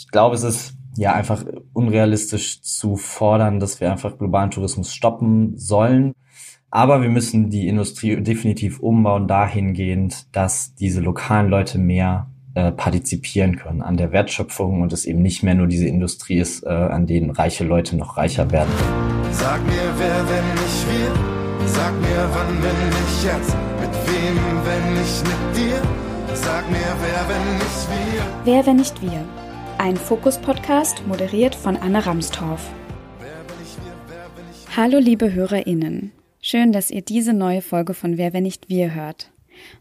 Ich glaube, es ist ja einfach unrealistisch zu fordern, dass wir einfach globalen Tourismus stoppen sollen. Aber wir müssen die Industrie definitiv umbauen dahingehend, dass diese lokalen Leute mehr äh, partizipieren können an der Wertschöpfung und es eben nicht mehr nur diese Industrie ist, äh, an denen reiche Leute noch reicher werden. Sag mir, wer, wenn nicht wir? Sag mir, wann, wenn nicht jetzt? Mit wem, wenn nicht mit dir? Sag mir, wer, wenn nicht wir? Wer, wenn nicht wir? Ein Fokus-Podcast moderiert von Anne Ramstorff. Hallo, liebe HörerInnen. Schön, dass ihr diese neue Folge von Wer, wenn nicht wir hört.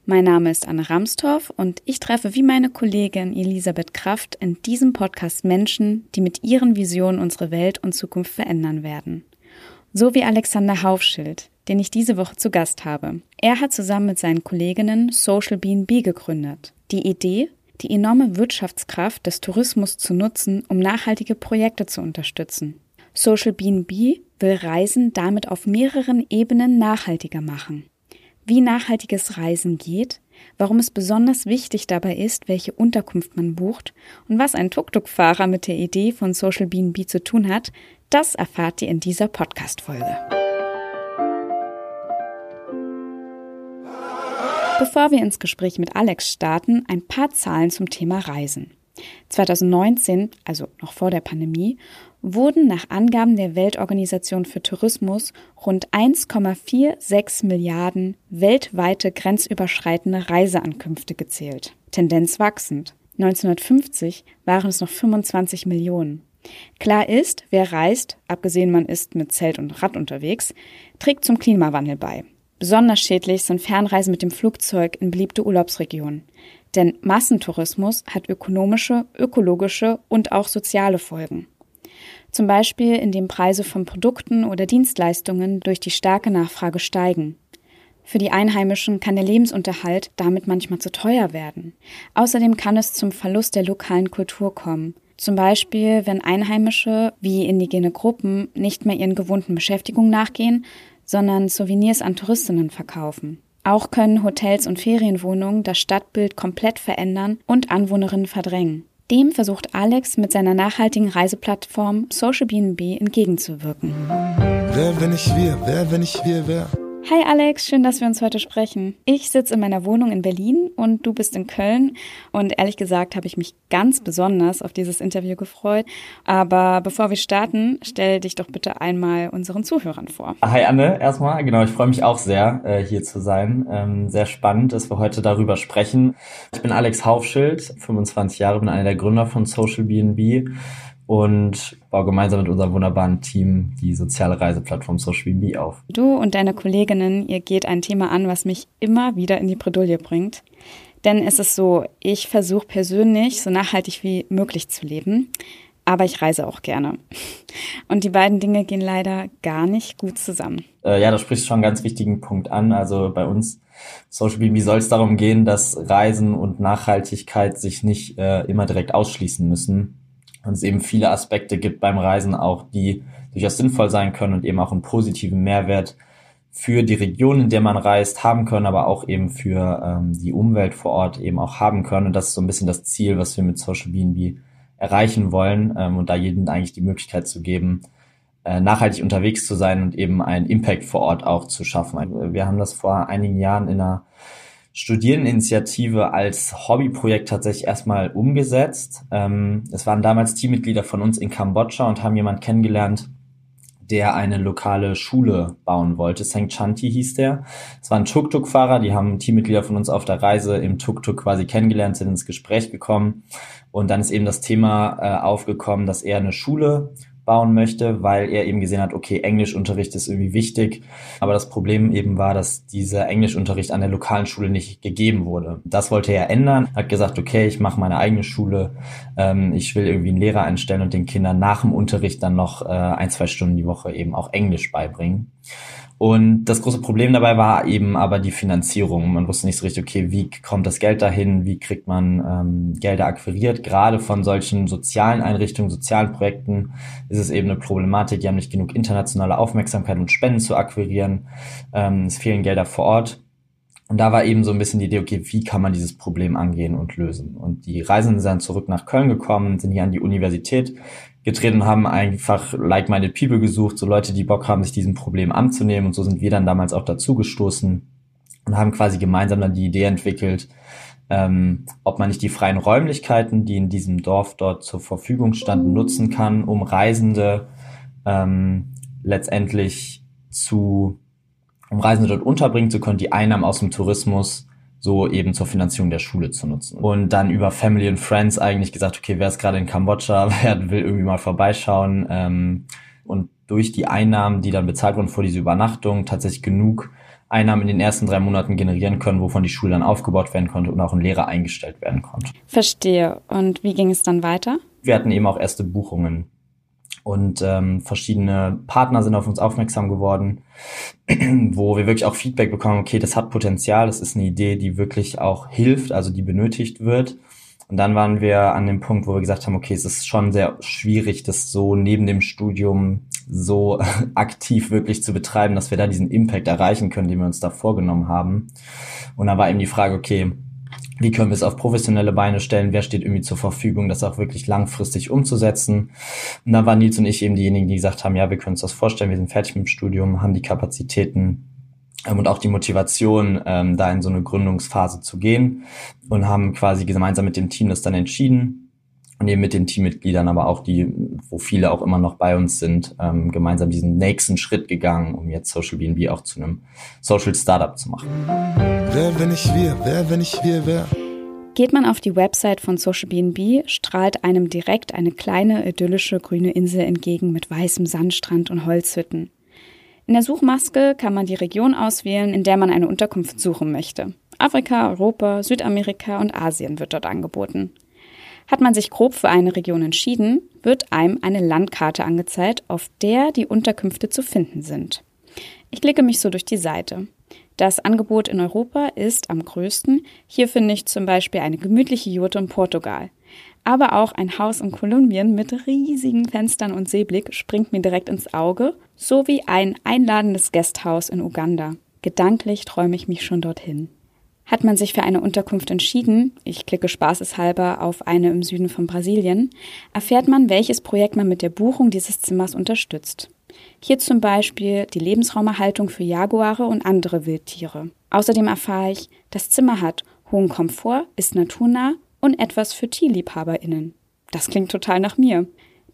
Mein Name ist Anne Ramstorff und ich treffe wie meine Kollegin Elisabeth Kraft in diesem Podcast Menschen, die mit ihren Visionen unsere Welt und Zukunft verändern werden. So wie Alexander Haufschild, den ich diese Woche zu Gast habe. Er hat zusammen mit seinen Kolleginnen Social BNB gegründet. Die Idee, die enorme Wirtschaftskraft des Tourismus zu nutzen, um nachhaltige Projekte zu unterstützen. Social BNB will Reisen damit auf mehreren Ebenen nachhaltiger machen. Wie nachhaltiges Reisen geht, warum es besonders wichtig dabei ist, welche Unterkunft man bucht und was ein Tuk-Tuk-Fahrer mit der Idee von Social BNB zu tun hat, das erfahrt ihr in dieser Podcast-Folge. Bevor wir ins Gespräch mit Alex starten, ein paar Zahlen zum Thema Reisen. 2019, also noch vor der Pandemie, wurden nach Angaben der Weltorganisation für Tourismus rund 1,46 Milliarden weltweite grenzüberschreitende Reiseankünfte gezählt. Tendenz wachsend. 1950 waren es noch 25 Millionen. Klar ist, wer reist, abgesehen man ist mit Zelt und Rad unterwegs, trägt zum Klimawandel bei. Besonders schädlich sind Fernreisen mit dem Flugzeug in beliebte Urlaubsregionen. Denn Massentourismus hat ökonomische, ökologische und auch soziale Folgen. Zum Beispiel, indem Preise von Produkten oder Dienstleistungen durch die starke Nachfrage steigen. Für die Einheimischen kann der Lebensunterhalt damit manchmal zu teuer werden. Außerdem kann es zum Verlust der lokalen Kultur kommen. Zum Beispiel, wenn Einheimische wie indigene Gruppen nicht mehr ihren gewohnten Beschäftigungen nachgehen, sondern Souvenirs an Touristinnen verkaufen. Auch können Hotels und Ferienwohnungen das Stadtbild komplett verändern und Anwohnerinnen verdrängen. Dem versucht Alex mit seiner nachhaltigen Reiseplattform Social BNB entgegenzuwirken. Wer, wenn nicht wir? Wer, wenn nicht wir, wer? Hi Alex, schön, dass wir uns heute sprechen. Ich sitze in meiner Wohnung in Berlin und du bist in Köln. Und ehrlich gesagt habe ich mich ganz besonders auf dieses Interview gefreut. Aber bevor wir starten, stell dich doch bitte einmal unseren Zuhörern vor. Hi Anne, erstmal. Genau, ich freue mich auch sehr, äh, hier zu sein. Ähm, sehr spannend, dass wir heute darüber sprechen. Ich bin Alex Haufschild, 25 Jahre, bin einer der Gründer von Social BNB und baue gemeinsam mit unserem wunderbaren Team die soziale Reiseplattform SocialBB auf. Du und deine Kolleginnen, ihr geht ein Thema an, was mich immer wieder in die Bredouille bringt. Denn es ist so, ich versuche persönlich so nachhaltig wie möglich zu leben, aber ich reise auch gerne. Und die beiden Dinge gehen leider gar nicht gut zusammen. Äh, ja, da sprichst du schon einen ganz wichtigen Punkt an. Also bei uns Social BB soll es darum gehen, dass Reisen und Nachhaltigkeit sich nicht äh, immer direkt ausschließen müssen und es eben viele Aspekte gibt beim Reisen auch, die durchaus sinnvoll sein können und eben auch einen positiven Mehrwert für die Region, in der man reist, haben können, aber auch eben für ähm, die Umwelt vor Ort eben auch haben können. Und das ist so ein bisschen das Ziel, was wir mit Social BNB erreichen wollen ähm, und da jedem eigentlich die Möglichkeit zu geben, äh, nachhaltig unterwegs zu sein und eben einen Impact vor Ort auch zu schaffen. Wir haben das vor einigen Jahren in einer Studiereninitiative als Hobbyprojekt tatsächlich erstmal umgesetzt. Ähm, es waren damals Teammitglieder von uns in Kambodscha und haben jemand kennengelernt, der eine lokale Schule bauen wollte. St. Chanti hieß der. Es waren Tuk-Tuk-Fahrer, die haben Teammitglieder von uns auf der Reise im Tuk-Tuk quasi kennengelernt, sind ins Gespräch gekommen. Und dann ist eben das Thema äh, aufgekommen, dass er eine Schule bauen möchte, weil er eben gesehen hat, okay, Englischunterricht ist irgendwie wichtig. Aber das Problem eben war, dass dieser Englischunterricht an der lokalen Schule nicht gegeben wurde. Das wollte er ändern, hat gesagt, okay, ich mache meine eigene Schule, ähm, ich will irgendwie einen Lehrer einstellen und den Kindern nach dem Unterricht dann noch äh, ein, zwei Stunden die Woche eben auch Englisch beibringen. Und das große Problem dabei war eben aber die Finanzierung. Man wusste nicht so richtig, okay, wie kommt das Geld dahin, wie kriegt man ähm, Gelder akquiriert. Gerade von solchen sozialen Einrichtungen, sozialen Projekten es eben eine Problematik, die haben nicht genug internationale Aufmerksamkeit und Spenden zu akquirieren. Ähm, es fehlen Gelder vor Ort. Und da war eben so ein bisschen die Idee, okay, wie kann man dieses Problem angehen und lösen? Und die Reisenden sind zurück nach Köln gekommen, sind hier an die Universität getreten haben einfach like-minded people gesucht, so Leute, die Bock haben, sich diesem Problem anzunehmen. Und so sind wir dann damals auch dazu gestoßen und haben quasi gemeinsam dann die Idee entwickelt, ähm, ob man nicht die freien Räumlichkeiten, die in diesem Dorf dort zur Verfügung standen, nutzen kann, um Reisende ähm, letztendlich zu um Reisende dort unterbringen zu können, die Einnahmen aus dem Tourismus so eben zur Finanzierung der Schule zu nutzen. Und dann über Family and Friends eigentlich gesagt, okay, wer ist gerade in Kambodscha, wer will irgendwie mal vorbeischauen ähm, und durch die Einnahmen, die dann bezahlt wurden vor dieser Übernachtung, tatsächlich genug Einnahmen in den ersten drei Monaten generieren können, wovon die Schule dann aufgebaut werden konnte und auch ein Lehrer eingestellt werden konnte. Verstehe. Und wie ging es dann weiter? Wir hatten eben auch erste Buchungen und ähm, verschiedene Partner sind auf uns aufmerksam geworden, wo wir wirklich auch Feedback bekommen, okay, das hat Potenzial, das ist eine Idee, die wirklich auch hilft, also die benötigt wird. Und dann waren wir an dem Punkt, wo wir gesagt haben, okay, es ist schon sehr schwierig, das so neben dem Studium so aktiv wirklich zu betreiben, dass wir da diesen Impact erreichen können, den wir uns da vorgenommen haben. Und da war eben die Frage, okay, wie können wir es auf professionelle Beine stellen, wer steht irgendwie zur Verfügung, das auch wirklich langfristig umzusetzen. Und da waren Nils und ich eben diejenigen, die gesagt haben, ja, wir können uns das vorstellen, wir sind fertig mit dem Studium, haben die Kapazitäten ähm, und auch die Motivation, ähm, da in so eine Gründungsphase zu gehen und haben quasi gemeinsam mit dem Team das dann entschieden und eben mit den Teammitgliedern, aber auch die, wo viele auch immer noch bei uns sind, ähm, gemeinsam diesen nächsten Schritt gegangen, um jetzt Social BNB auch zu einem Social Startup zu machen. Wer, wenn ich wir, wer, wenn ich wir, wer? Geht man auf die Website von Social BNB, strahlt einem direkt eine kleine idyllische grüne Insel entgegen mit weißem Sandstrand und Holzhütten. In der Suchmaske kann man die Region auswählen, in der man eine Unterkunft suchen möchte. Afrika, Europa, Südamerika und Asien wird dort angeboten. Hat man sich grob für eine Region entschieden, wird einem eine Landkarte angezeigt, auf der die Unterkünfte zu finden sind. Ich klicke mich so durch die Seite. Das Angebot in Europa ist am größten. Hier finde ich zum Beispiel eine gemütliche Jurte in Portugal. Aber auch ein Haus in Kolumbien mit riesigen Fenstern und Seeblick springt mir direkt ins Auge, sowie ein einladendes Gasthaus in Uganda. Gedanklich träume ich mich schon dorthin. Hat man sich für eine Unterkunft entschieden, ich klicke spaßeshalber auf eine im Süden von Brasilien, erfährt man, welches Projekt man mit der Buchung dieses Zimmers unterstützt. Hier zum Beispiel die Lebensraumerhaltung für Jaguare und andere Wildtiere. Außerdem erfahre ich, das Zimmer hat hohen Komfort, ist naturnah und etwas für TierliebhaberInnen. Das klingt total nach mir.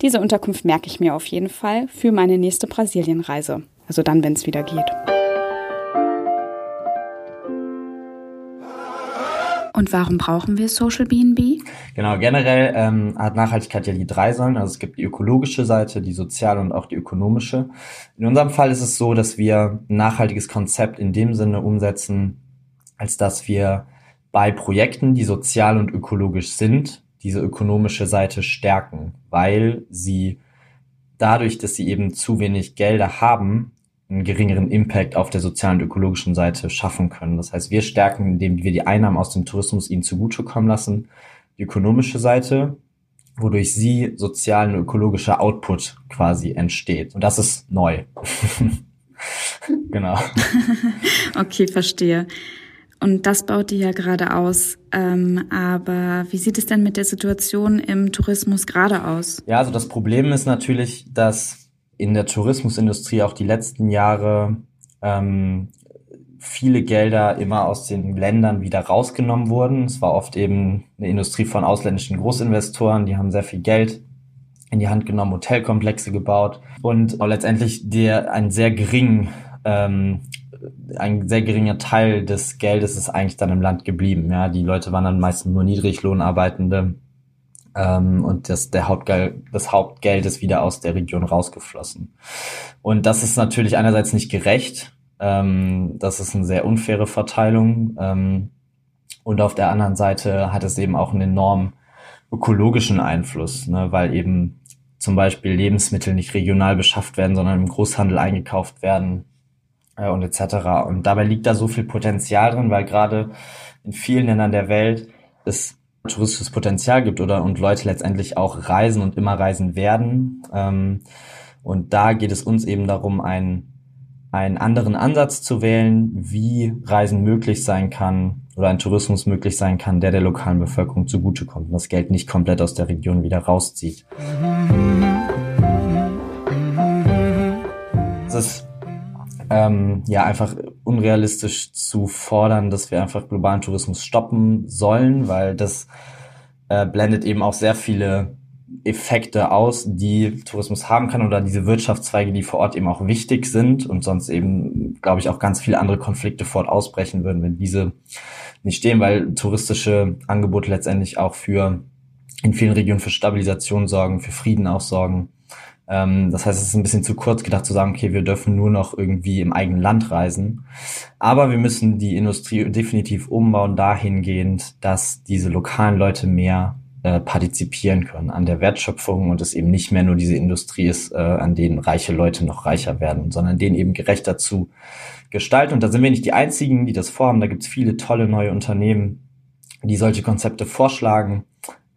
Diese Unterkunft merke ich mir auf jeden Fall für meine nächste Brasilienreise. Also dann, wenn es wieder geht. Und warum brauchen wir Social BNB? Genau, generell ähm, hat Nachhaltigkeit ja die drei Säulen. Also es gibt die ökologische Seite, die soziale und auch die ökonomische. In unserem Fall ist es so, dass wir ein nachhaltiges Konzept in dem Sinne umsetzen, als dass wir bei Projekten, die sozial und ökologisch sind, diese ökonomische Seite stärken, weil sie dadurch, dass sie eben zu wenig Gelder haben, einen geringeren Impact auf der sozialen und ökologischen Seite schaffen können. Das heißt, wir stärken, indem wir die Einnahmen aus dem Tourismus ihnen zugutekommen lassen, die ökonomische Seite, wodurch sie sozialen und ökologischer Output quasi entsteht. Und das ist neu. genau. okay, verstehe. Und das baut ihr ja gerade aus. Ähm, aber wie sieht es denn mit der Situation im Tourismus gerade aus? Ja, also das Problem ist natürlich, dass in der Tourismusindustrie auch die letzten Jahre ähm, viele Gelder immer aus den Ländern wieder rausgenommen wurden. Es war oft eben eine Industrie von ausländischen Großinvestoren, die haben sehr viel Geld in die Hand genommen, Hotelkomplexe gebaut und letztendlich der ein sehr gering ähm, ein sehr geringer Teil des Geldes ist eigentlich dann im Land geblieben. Ja, die Leute waren dann meistens nur Niedriglohnarbeitende ähm, und das, der Hauptgeld, das Hauptgeld ist wieder aus der Region rausgeflossen. Und das ist natürlich einerseits nicht gerecht, ähm, das ist eine sehr unfaire Verteilung ähm, und auf der anderen Seite hat es eben auch einen enorm ökologischen Einfluss, ne, weil eben zum Beispiel Lebensmittel nicht regional beschafft werden, sondern im Großhandel eingekauft werden äh, und etc. Und dabei liegt da so viel Potenzial drin, weil gerade in vielen Ländern der Welt es touristisches Potenzial gibt oder und Leute letztendlich auch reisen und immer reisen werden. Ähm, und da geht es uns eben darum, ein, einen anderen Ansatz zu wählen, wie Reisen möglich sein kann oder ein Tourismus möglich sein kann, der der lokalen Bevölkerung zugutekommt und das Geld nicht komplett aus der Region wieder rauszieht. Es ist ähm, ja einfach unrealistisch zu fordern, dass wir einfach globalen Tourismus stoppen sollen, weil das äh, blendet eben auch sehr viele Effekte aus, die Tourismus haben kann oder diese Wirtschaftszweige, die vor Ort eben auch wichtig sind und sonst eben, glaube ich, auch ganz viele andere Konflikte fort ausbrechen würden, wenn diese nicht stehen, weil touristische Angebote letztendlich auch für in vielen Regionen für Stabilisation sorgen, für Frieden auch sorgen. Ähm, das heißt, es ist ein bisschen zu kurz gedacht zu sagen, okay, wir dürfen nur noch irgendwie im eigenen Land reisen. Aber wir müssen die Industrie definitiv umbauen dahingehend, dass diese lokalen Leute mehr äh, partizipieren können an der Wertschöpfung und es eben nicht mehr nur diese Industrie ist, äh, an denen reiche Leute noch reicher werden, sondern denen eben gerechter zu gestalten. Und da sind wir nicht die Einzigen, die das vorhaben. Da gibt es viele tolle neue Unternehmen, die solche Konzepte vorschlagen.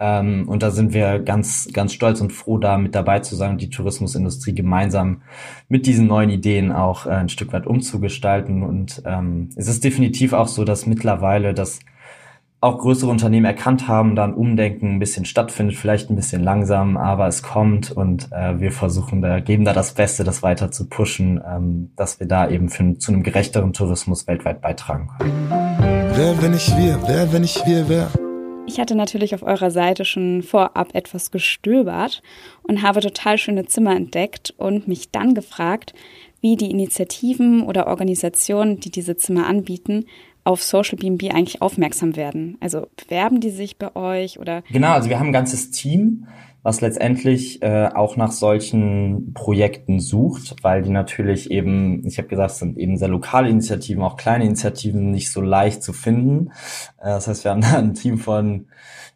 Ähm, und da sind wir ganz, ganz stolz und froh, da mit dabei zu sein und die Tourismusindustrie gemeinsam mit diesen neuen Ideen auch äh, ein Stück weit umzugestalten. Und ähm, es ist definitiv auch so, dass mittlerweile das auch größere Unternehmen erkannt haben, dann Umdenken ein bisschen stattfindet, vielleicht ein bisschen langsam, aber es kommt und äh, wir versuchen da, geben da das Beste, das weiter zu pushen, ähm, dass wir da eben für, zu einem gerechteren Tourismus weltweit beitragen können. Wer, wenn nicht wir? Wer, wenn nicht wir, wer? Ich hatte natürlich auf eurer Seite schon vorab etwas gestöbert und habe total schöne Zimmer entdeckt und mich dann gefragt, wie die Initiativen oder Organisationen, die diese Zimmer anbieten, auf Social BNB eigentlich aufmerksam werden? Also bewerben die sich bei euch oder? Genau, also wir haben ein ganzes Team, was letztendlich äh, auch nach solchen Projekten sucht, weil die natürlich eben, ich habe gesagt, es sind eben sehr lokale Initiativen, auch kleine Initiativen nicht so leicht zu finden. Äh, das heißt, wir haben da ein Team von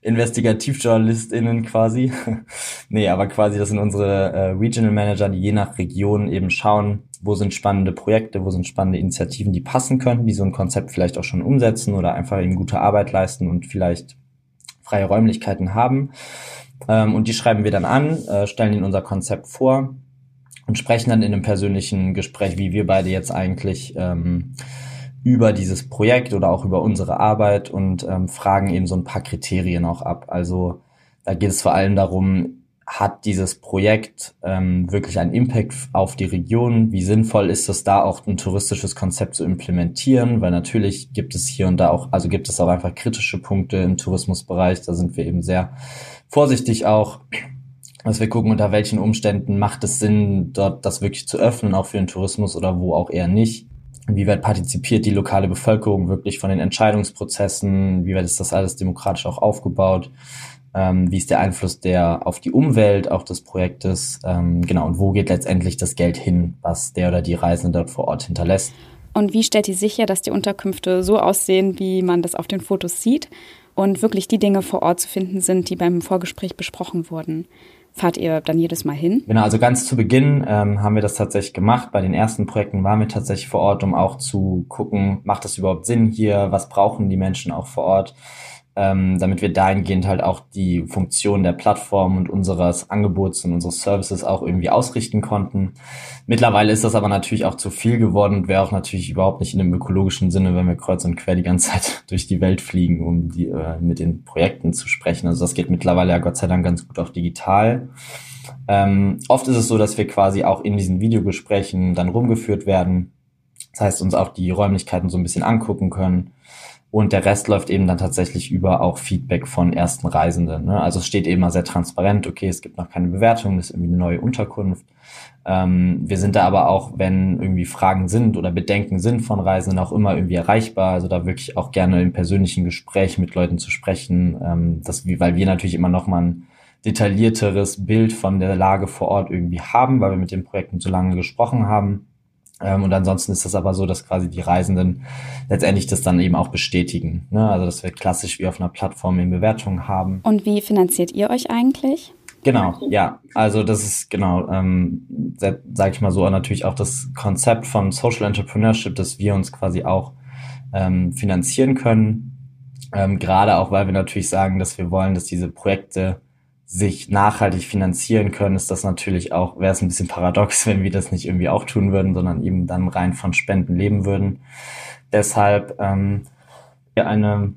InvestigativjournalistInnen quasi. nee, aber quasi, das sind unsere äh, Regional Manager, die je nach Region eben schauen, wo sind spannende Projekte, wo sind spannende Initiativen, die passen können, die so ein Konzept vielleicht auch schon umsetzen oder einfach eben gute Arbeit leisten und vielleicht freie Räumlichkeiten haben. Ähm, und die schreiben wir dann an, äh, stellen ihnen unser Konzept vor und sprechen dann in einem persönlichen Gespräch, wie wir beide jetzt eigentlich ähm, über dieses Projekt oder auch über unsere Arbeit und ähm, fragen eben so ein paar Kriterien auch ab. Also da geht es vor allem darum, hat dieses Projekt ähm, wirklich einen Impact auf die Region? Wie sinnvoll ist es da auch ein touristisches Konzept zu implementieren? Weil natürlich gibt es hier und da auch, also gibt es auch einfach kritische Punkte im Tourismusbereich. Da sind wir eben sehr vorsichtig auch, dass wir gucken, unter welchen Umständen macht es Sinn, dort das wirklich zu öffnen, auch für den Tourismus oder wo auch eher nicht. Inwieweit partizipiert die lokale Bevölkerung wirklich von den Entscheidungsprozessen? Wie weit ist das alles demokratisch auch aufgebaut? Ähm, wie ist der Einfluss der auf die Umwelt auch des Projektes? Ähm, genau, und wo geht letztendlich das Geld hin, was der oder die Reisende dort vor Ort hinterlässt? Und wie stellt ihr sicher, dass die Unterkünfte so aussehen, wie man das auf den Fotos sieht und wirklich die Dinge vor Ort zu finden sind, die beim Vorgespräch besprochen wurden? Fahrt ihr dann jedes Mal hin? Genau, also ganz zu Beginn ähm, haben wir das tatsächlich gemacht. Bei den ersten Projekten waren wir tatsächlich vor Ort, um auch zu gucken, macht das überhaupt Sinn hier? Was brauchen die Menschen auch vor Ort? Ähm, damit wir dahingehend halt auch die Funktion der Plattform und unseres Angebots und unseres Services auch irgendwie ausrichten konnten. Mittlerweile ist das aber natürlich auch zu viel geworden und wäre auch natürlich überhaupt nicht in dem ökologischen Sinne, wenn wir kreuz und quer die ganze Zeit durch die Welt fliegen, um die, äh, mit den Projekten zu sprechen. Also das geht mittlerweile ja Gott sei Dank ganz gut auch digital. Ähm, oft ist es so, dass wir quasi auch in diesen Videogesprächen dann rumgeführt werden. Das heißt, uns auch die Räumlichkeiten so ein bisschen angucken können und der Rest läuft eben dann tatsächlich über auch Feedback von ersten Reisenden. Ne? Also es steht eben mal sehr transparent, okay, es gibt noch keine Bewertung, das ist irgendwie eine neue Unterkunft. Ähm, wir sind da aber auch, wenn irgendwie Fragen sind oder Bedenken sind von Reisenden, auch immer irgendwie erreichbar. Also da wirklich auch gerne im persönlichen Gespräch mit Leuten zu sprechen, ähm, das, weil wir natürlich immer noch mal ein detaillierteres Bild von der Lage vor Ort irgendwie haben, weil wir mit den Projekten so lange gesprochen haben. Ähm, und ansonsten ist das aber so, dass quasi die Reisenden letztendlich das dann eben auch bestätigen. Ne? Also dass wir klassisch wie auf einer Plattform in Bewertungen haben. Und wie finanziert ihr euch eigentlich? Genau, ja. Also das ist genau, ähm, sage ich mal so, natürlich auch das Konzept von Social Entrepreneurship, dass wir uns quasi auch ähm, finanzieren können. Ähm, Gerade auch, weil wir natürlich sagen, dass wir wollen, dass diese Projekte sich nachhaltig finanzieren können, ist das natürlich auch, wäre es ein bisschen paradox, wenn wir das nicht irgendwie auch tun würden, sondern eben dann rein von Spenden leben würden. Deshalb ähm, eine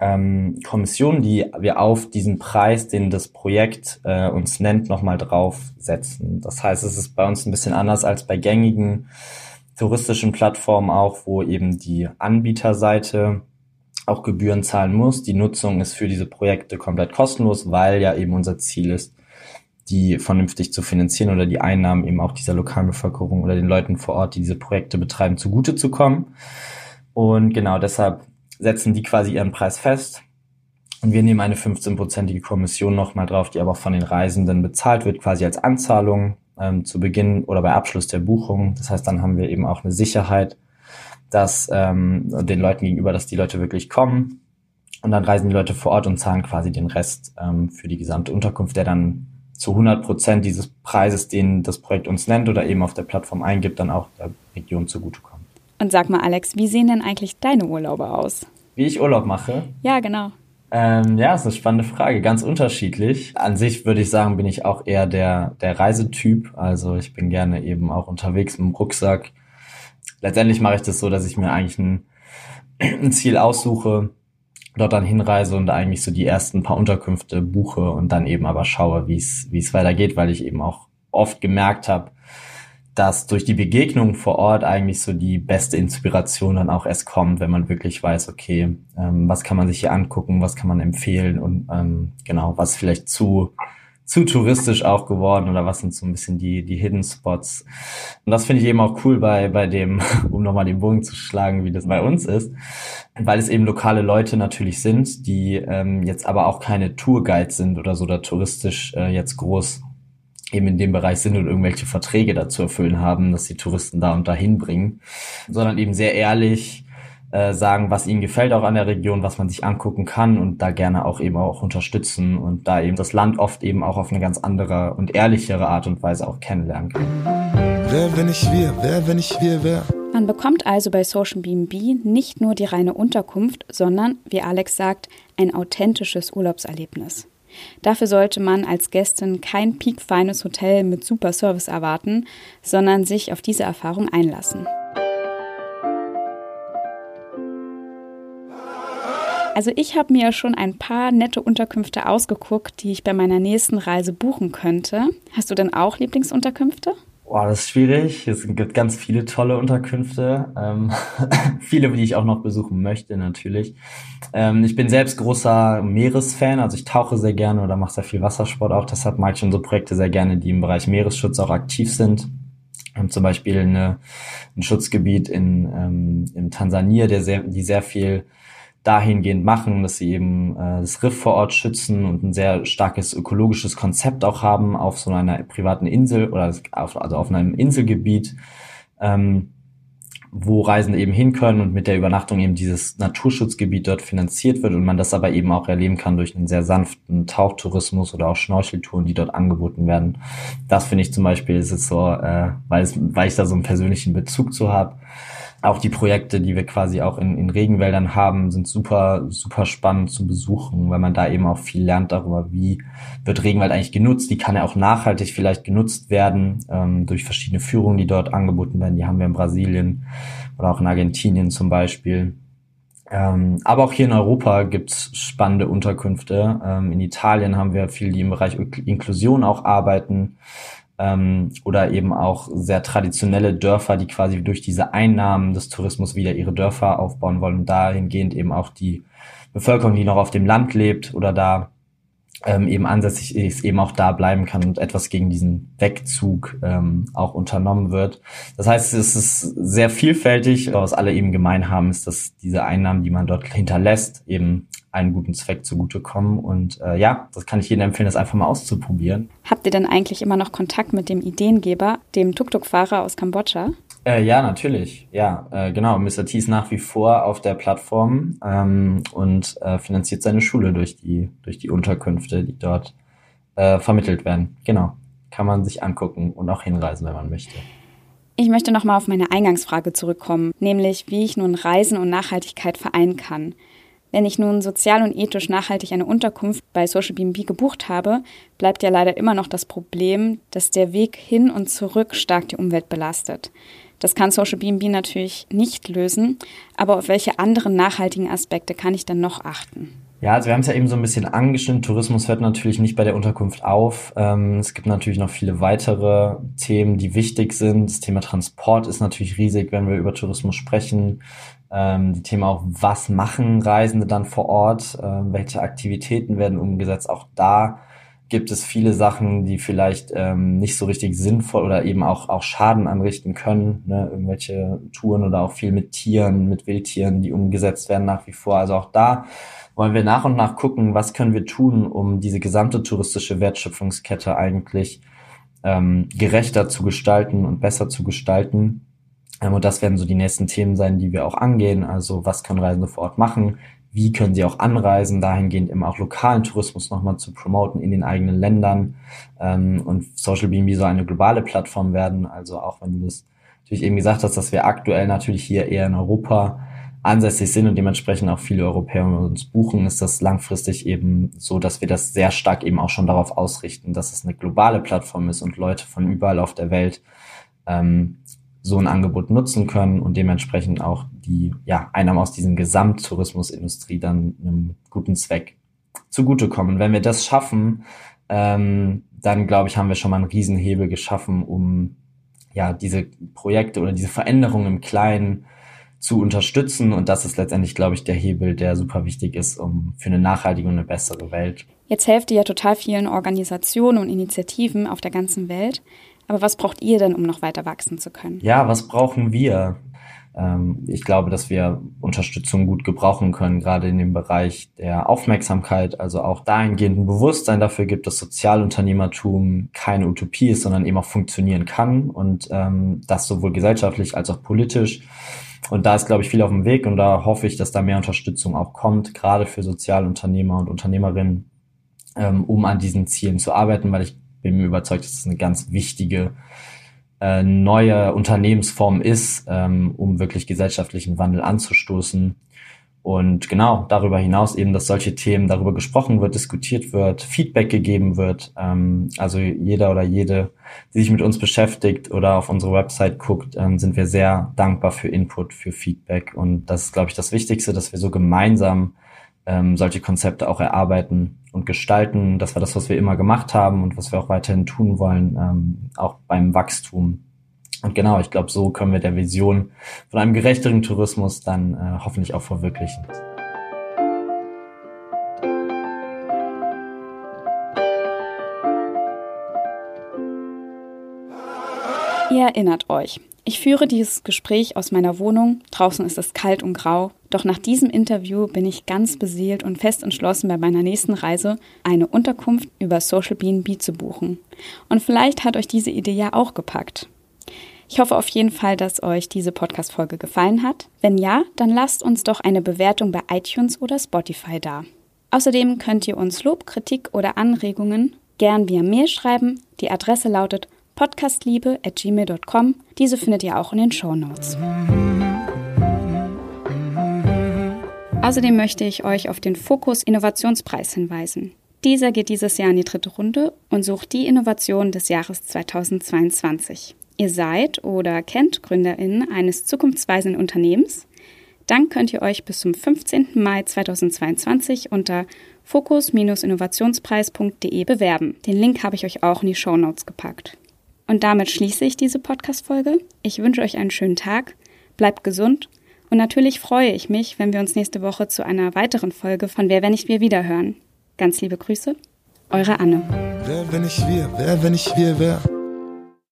ähm, Kommission, die wir auf diesen Preis, den das Projekt äh, uns nennt, nochmal draufsetzen. Das heißt, es ist bei uns ein bisschen anders als bei gängigen touristischen Plattformen auch, wo eben die Anbieterseite auch Gebühren zahlen muss. Die Nutzung ist für diese Projekte komplett kostenlos, weil ja eben unser Ziel ist, die vernünftig zu finanzieren oder die Einnahmen eben auch dieser lokalen Bevölkerung oder den Leuten vor Ort, die diese Projekte betreiben, zugute zu kommen. Und genau deshalb setzen die quasi ihren Preis fest. Und wir nehmen eine 15-prozentige Kommission nochmal drauf, die aber von den Reisenden bezahlt wird, quasi als Anzahlung ähm, zu Beginn oder bei Abschluss der Buchung. Das heißt, dann haben wir eben auch eine Sicherheit, dass ähm, den Leuten gegenüber, dass die Leute wirklich kommen. Und dann reisen die Leute vor Ort und zahlen quasi den Rest ähm, für die gesamte Unterkunft, der dann zu 100 Prozent dieses Preises, den das Projekt uns nennt oder eben auf der Plattform eingibt, dann auch der Region zugutekommt. Und sag mal, Alex, wie sehen denn eigentlich deine Urlaube aus? Wie ich Urlaub mache? Ja, genau. Ähm, ja, ist eine spannende Frage, ganz unterschiedlich. An sich würde ich sagen, bin ich auch eher der, der Reisetyp. Also ich bin gerne eben auch unterwegs mit dem Rucksack. Letztendlich mache ich das so, dass ich mir eigentlich ein, ein Ziel aussuche, dort dann hinreise und eigentlich so die ersten paar Unterkünfte buche und dann eben aber schaue, wie es wie es weitergeht, weil ich eben auch oft gemerkt habe, dass durch die Begegnung vor Ort eigentlich so die beste Inspiration dann auch erst kommt, wenn man wirklich weiß, okay, ähm, was kann man sich hier angucken, was kann man empfehlen und ähm, genau, was vielleicht zu zu touristisch auch geworden oder was sind so ein bisschen die die Hidden Spots. Und das finde ich eben auch cool bei bei dem um nochmal den Bogen zu schlagen wie das bei uns ist weil es eben lokale Leute natürlich sind die ähm, jetzt aber auch keine Tourguides sind oder so oder touristisch äh, jetzt groß eben in dem Bereich sind und irgendwelche Verträge dazu erfüllen haben, dass die Touristen da und dahin bringen, sondern eben sehr ehrlich äh, sagen, was ihnen gefällt auch an der Region, was man sich angucken kann und da gerne auch eben auch unterstützen und da eben das Land oft eben auch auf eine ganz andere und ehrlichere Art und Weise auch kennenlernen kann. Wer, wenn ich wir, wer, wenn ich wir, wer? Man bekommt also bei Social BNB nicht nur die reine Unterkunft, sondern, wie Alex sagt, ein authentisches Urlaubserlebnis. Dafür sollte man als Gästin kein piekfeines Hotel mit super Service erwarten, sondern sich auf diese Erfahrung einlassen. Also ich habe mir schon ein paar nette Unterkünfte ausgeguckt, die ich bei meiner nächsten Reise buchen könnte. Hast du denn auch Lieblingsunterkünfte? Boah, das ist schwierig. Es gibt ganz viele tolle Unterkünfte. Ähm, viele, die ich auch noch besuchen möchte, natürlich. Ähm, ich bin selbst großer Meeresfan, also ich tauche sehr gerne oder mache sehr viel Wassersport auch. Deshalb mag ich unsere Projekte sehr gerne, die im Bereich Meeresschutz auch aktiv sind. Haben zum Beispiel eine, ein Schutzgebiet in, ähm, in Tansania, der sehr, die sehr viel dahingehend machen, dass sie eben äh, das Riff vor Ort schützen und ein sehr starkes ökologisches Konzept auch haben auf so einer privaten Insel oder auf, also auf einem Inselgebiet, ähm, wo Reisende eben hin können und mit der Übernachtung eben dieses Naturschutzgebiet dort finanziert wird und man das aber eben auch erleben kann durch einen sehr sanften Tauchtourismus oder auch Schnorcheltouren, die dort angeboten werden. Das finde ich zum Beispiel ist es so, äh, weil, es, weil ich da so einen persönlichen Bezug zu habe auch die Projekte, die wir quasi auch in, in Regenwäldern haben, sind super, super spannend zu besuchen, weil man da eben auch viel lernt darüber, wie wird Regenwald eigentlich genutzt, wie kann er auch nachhaltig vielleicht genutzt werden ähm, durch verschiedene Führungen, die dort angeboten werden. Die haben wir in Brasilien oder auch in Argentinien zum Beispiel. Ähm, aber auch hier in Europa gibt's spannende Unterkünfte. Ähm, in Italien haben wir viel, die im Bereich Inklusion auch arbeiten ähm, oder eben auch sehr traditionelle Dörfer, die quasi durch diese Einnahmen des Tourismus wieder ihre Dörfer aufbauen wollen und dahingehend eben auch die Bevölkerung, die noch auf dem Land lebt oder da ähm, eben ansässig ist, eben auch da bleiben kann und etwas gegen diesen Wegzug ähm, auch unternommen wird. Das heißt, es ist sehr vielfältig. Was alle eben gemein haben, ist, dass diese Einnahmen, die man dort hinterlässt, eben einen guten Zweck zugutekommen. Und äh, ja, das kann ich jedem empfehlen, das einfach mal auszuprobieren. Habt ihr denn eigentlich immer noch Kontakt mit dem Ideengeber, dem Tuk-Tuk-Fahrer aus Kambodscha? Äh, ja, natürlich. Ja, äh, genau. Mr. T ist nach wie vor auf der Plattform ähm, und äh, finanziert seine Schule durch die, durch die Unterkünfte, die dort äh, vermittelt werden. Genau. Kann man sich angucken und auch hinreisen, wenn man möchte. Ich möchte nochmal auf meine Eingangsfrage zurückkommen, nämlich wie ich nun Reisen und Nachhaltigkeit vereinen kann. Wenn ich nun sozial und ethisch nachhaltig eine Unterkunft bei Social BNB gebucht habe, bleibt ja leider immer noch das Problem, dass der Weg hin und zurück stark die Umwelt belastet. Das kann Social BNB natürlich nicht lösen, aber auf welche anderen nachhaltigen Aspekte kann ich dann noch achten? Ja, also wir haben es ja eben so ein bisschen angeschnitten. Tourismus hört natürlich nicht bei der Unterkunft auf. Ähm, es gibt natürlich noch viele weitere Themen, die wichtig sind. Das Thema Transport ist natürlich riesig, wenn wir über Tourismus sprechen. Ähm, die Thema auch, was machen Reisende dann vor Ort? Ähm, welche Aktivitäten werden umgesetzt? Auch da gibt es viele Sachen, die vielleicht ähm, nicht so richtig sinnvoll oder eben auch, auch Schaden anrichten können. Ne? Irgendwelche Touren oder auch viel mit Tieren, mit Wildtieren, die umgesetzt werden nach wie vor. Also auch da wollen wir nach und nach gucken, was können wir tun, um diese gesamte touristische Wertschöpfungskette eigentlich ähm, gerechter zu gestalten und besser zu gestalten. Ähm, und das werden so die nächsten Themen sein, die wir auch angehen. Also was können Reisende vor Ort machen? Wie können sie auch anreisen? Dahingehend immer auch lokalen Tourismus nochmal zu promoten in den eigenen Ländern. Ähm, und Social BNB soll eine globale Plattform werden. Also auch wenn du das natürlich eben gesagt hast, dass wir aktuell natürlich hier eher in Europa ansässig sind und dementsprechend auch viele Europäer uns buchen, ist das langfristig eben so, dass wir das sehr stark eben auch schon darauf ausrichten, dass es eine globale Plattform ist und Leute von überall auf der Welt ähm, so ein Angebot nutzen können und dementsprechend auch die ja, Einnahmen aus diesem Gesamttourismusindustrie dann einem guten Zweck zugutekommen. Wenn wir das schaffen, ähm, dann glaube ich, haben wir schon mal einen Riesenhebel geschaffen, um ja diese Projekte oder diese Veränderungen im Kleinen zu unterstützen. Und das ist letztendlich, glaube ich, der Hebel, der super wichtig ist, um für eine nachhaltige und eine bessere Welt. Jetzt helft ihr ja total vielen Organisationen und Initiativen auf der ganzen Welt. Aber was braucht ihr denn, um noch weiter wachsen zu können? Ja, was brauchen wir? Ähm, ich glaube, dass wir Unterstützung gut gebrauchen können, gerade in dem Bereich der Aufmerksamkeit, also auch dahingehend ein Bewusstsein dafür gibt, dass Sozialunternehmertum keine Utopie ist, sondern eben auch funktionieren kann und ähm, das sowohl gesellschaftlich als auch politisch. Und da ist, glaube ich, viel auf dem Weg und da hoffe ich, dass da mehr Unterstützung auch kommt, gerade für Sozialunternehmer und Unternehmerinnen, ähm, um an diesen Zielen zu arbeiten, weil ich bin überzeugt, dass es eine ganz wichtige äh, neue Unternehmensform ist, ähm, um wirklich gesellschaftlichen Wandel anzustoßen. Und genau darüber hinaus eben, dass solche Themen darüber gesprochen wird, diskutiert wird, Feedback gegeben wird. Ähm, also jeder oder jede, die sich mit uns beschäftigt oder auf unsere Website guckt, ähm, sind wir sehr dankbar für Input, für Feedback. Und das ist, glaube ich, das Wichtigste, dass wir so gemeinsam ähm, solche Konzepte auch erarbeiten und gestalten. Das war das, was wir immer gemacht haben und was wir auch weiterhin tun wollen, ähm, auch beim Wachstum. Und genau, ich glaube, so können wir der Vision von einem gerechteren Tourismus dann äh, hoffentlich auch verwirklichen. Ihr erinnert euch, ich führe dieses Gespräch aus meiner Wohnung, draußen ist es kalt und grau, doch nach diesem Interview bin ich ganz beseelt und fest entschlossen, bei meiner nächsten Reise eine Unterkunft über Social BNB zu buchen. Und vielleicht hat euch diese Idee ja auch gepackt. Ich hoffe auf jeden Fall, dass euch diese Podcast-Folge gefallen hat. Wenn ja, dann lasst uns doch eine Bewertung bei iTunes oder Spotify da. Außerdem könnt ihr uns Lob, Kritik oder Anregungen gern via Mail schreiben. Die Adresse lautet podcastliebe.gmail.com. Diese findet ihr auch in den Show Notes. Außerdem möchte ich euch auf den Fokus Innovationspreis hinweisen. Dieser geht dieses Jahr in die dritte Runde und sucht die Innovation des Jahres 2022. Ihr seid oder kennt GründerInnen eines zukunftsweisenden Unternehmens? Dann könnt ihr euch bis zum 15. Mai 2022 unter fokus-innovationspreis.de bewerben. Den Link habe ich euch auch in die Show Notes gepackt. Und damit schließe ich diese Podcast-Folge. Ich wünsche euch einen schönen Tag, bleibt gesund und natürlich freue ich mich, wenn wir uns nächste Woche zu einer weiteren Folge von Wer, wenn nicht wir wiederhören. Ganz liebe Grüße, eure Anne. Wer, wenn nicht wir, wer, wenn nicht wir, wer?